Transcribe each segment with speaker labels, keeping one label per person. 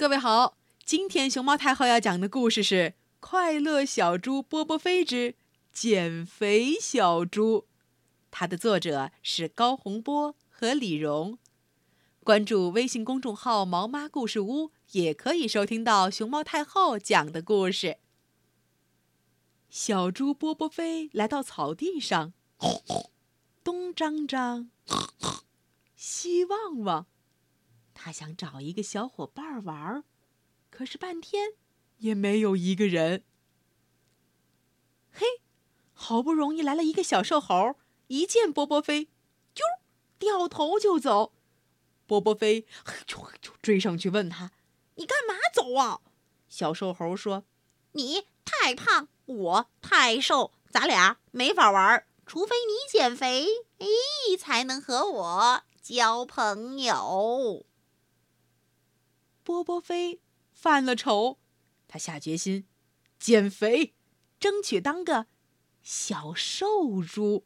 Speaker 1: 各位好，今天熊猫太后要讲的故事是《快乐小猪波波飞之减肥小猪》，它的作者是高洪波和李荣。关注微信公众号“毛妈故事屋”，也可以收听到熊猫太后讲的故事。小猪波波飞来到草地上，东张张，西望望。他想找一个小伙伴玩儿，可是半天也没有一个人。嘿，好不容易来了一个小瘦猴，一见波波飞，啾，掉头就走。波波飞就就追上去问他：“你干嘛走啊？”小瘦猴说：“
Speaker 2: 你太胖，我太瘦，咱俩没法玩儿，除非你减肥，哎，才能和我交朋友。”
Speaker 1: 波波飞犯了愁，他下决心减肥，争取当个小瘦猪。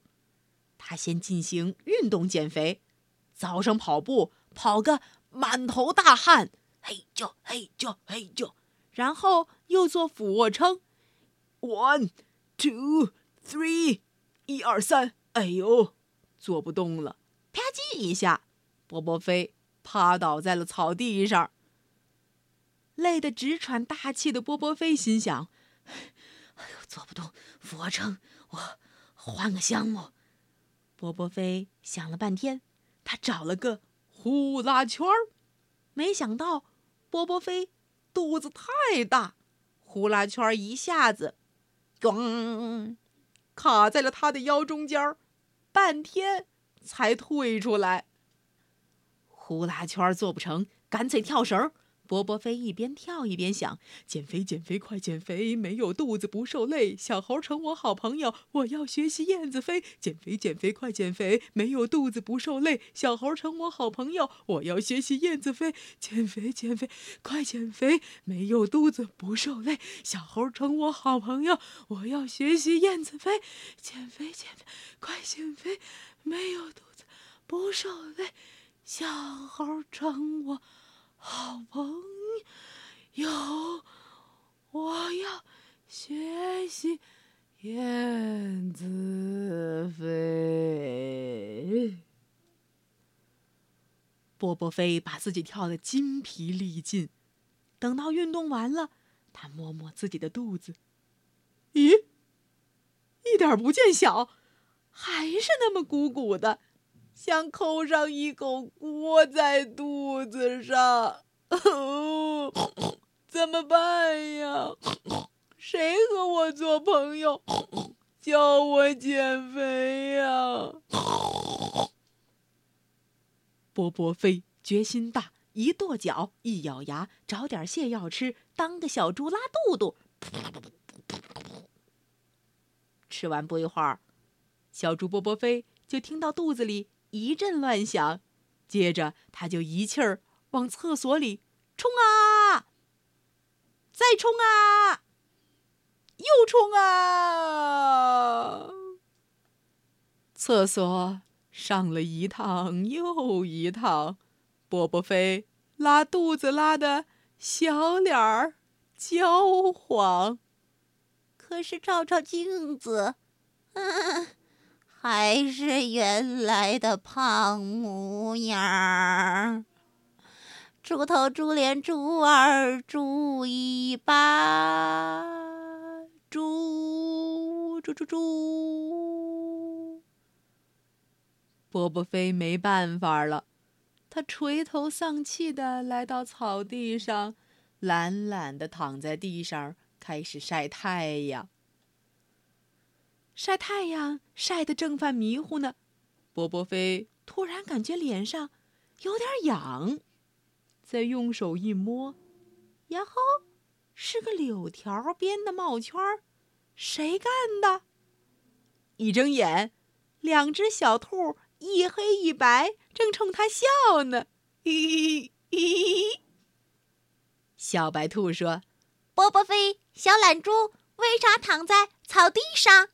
Speaker 1: 他先进行运动减肥，早上跑步跑个满头大汗，嘿啾嘿啾嘿啾，然后又做俯卧撑，one two three，一二三，哎呦，做不动了，啪叽一下，波波飞趴倒在了草地上。累得直喘大气的波波飞心想：“哎呦，做不动俯卧撑，我换个项目。”波波飞想了半天，他找了个呼啦圈儿。没想到波波飞肚子太大，呼啦圈一下子“咣”卡在了他的腰中间儿，半天才退出来。呼啦圈做不成，干脆跳绳。波波飞一边跳一边想：减肥，减肥，快减肥！没有肚子不受累。小猴成我好朋友，我要学习燕子飞。减肥，减肥，快减肥！没有肚子不受累。小猴成我好朋友，我要学习燕子飞。减肥，减肥，快减肥！没有肚子不受累。小猴成我好朋友，我要学习燕子飞。减肥，减肥，快减肥！没有肚子不受累。小猴成我。好朋友，我要学习燕子飞。波波飞把自己跳得筋疲力尽，等到运动完了，他摸摸自己的肚子，咦，一点不见小，还是那么鼓鼓的。想抠上一口锅在肚子上，怎么办呀？谁和我做朋友？教我减肥呀！波波飞决心大，一跺脚，一咬牙，找点泻药吃，当个小猪拉肚肚。吃完不一会儿，小猪波波飞就听到肚子里。一阵乱响，接着他就一气儿往厕所里冲啊！再冲啊！又冲啊！厕所上了一趟又一趟，波波飞拉肚子拉的小脸儿焦黄，
Speaker 2: 可是照照镜子，嗯。还是原来的胖模样儿，猪头、猪脸、猪耳、猪尾巴，猪猪猪猪。
Speaker 1: 波波飞没办法了，他垂头丧气的来到草地上，懒懒的躺在地上，开始晒太阳。晒太阳晒得正犯迷糊呢，波波飞突然感觉脸上有点痒，再用手一摸，呀吼，是个柳条编的帽圈儿谁干的？一睁眼，两只小兔一黑一白，正冲他笑呢。嘿嘿嘿。小白兔说：“
Speaker 2: 波波飞，小懒猪，为啥躺在草地上？”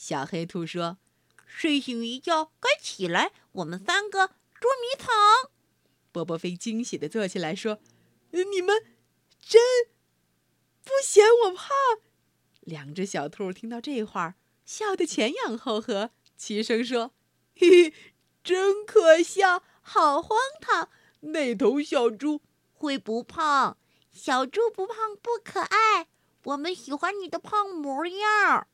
Speaker 1: 小黑兔说：“
Speaker 2: 睡醒一觉，该起来，我们三个捉迷藏。”
Speaker 1: 波波飞惊喜地坐起来说：“你们真不嫌我胖？两只小兔听到这话，笑得前仰后合，齐声说：“嘿嘿，真可笑，好荒唐！那头小猪
Speaker 2: 会不胖？小猪不胖不可爱，我们喜欢你的胖模样。”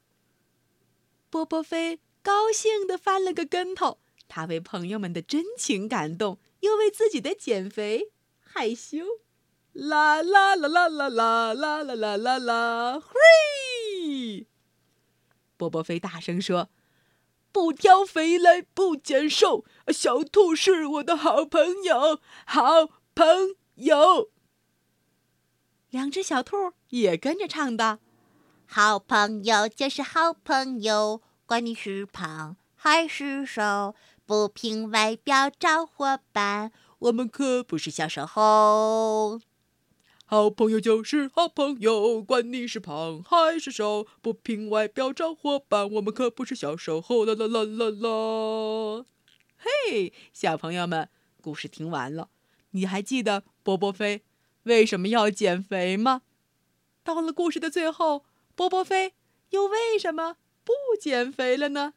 Speaker 1: 波波飞高兴地翻了个跟头，他为朋友们的真情感动，又为自己的减肥害羞。啦啦啦啦啦啦啦啦啦啦啦！嘿！波波飞大声说：“不挑肥来不减瘦，小兔是我的好朋友，好朋友。”两只小兔也跟着唱道。
Speaker 2: 好朋友就是好朋友，管你是胖还是瘦，不凭外表找伙伴，我们可不是小时候。
Speaker 1: 好朋友就是好朋友，管你是胖还是瘦，不凭外表找伙伴，我们可不是小时候。啦啦啦啦啦！嘿，小朋友们，故事听完了，你还记得波波飞为什么要减肥吗？到了故事的最后。波波飞又为什么不减肥了呢？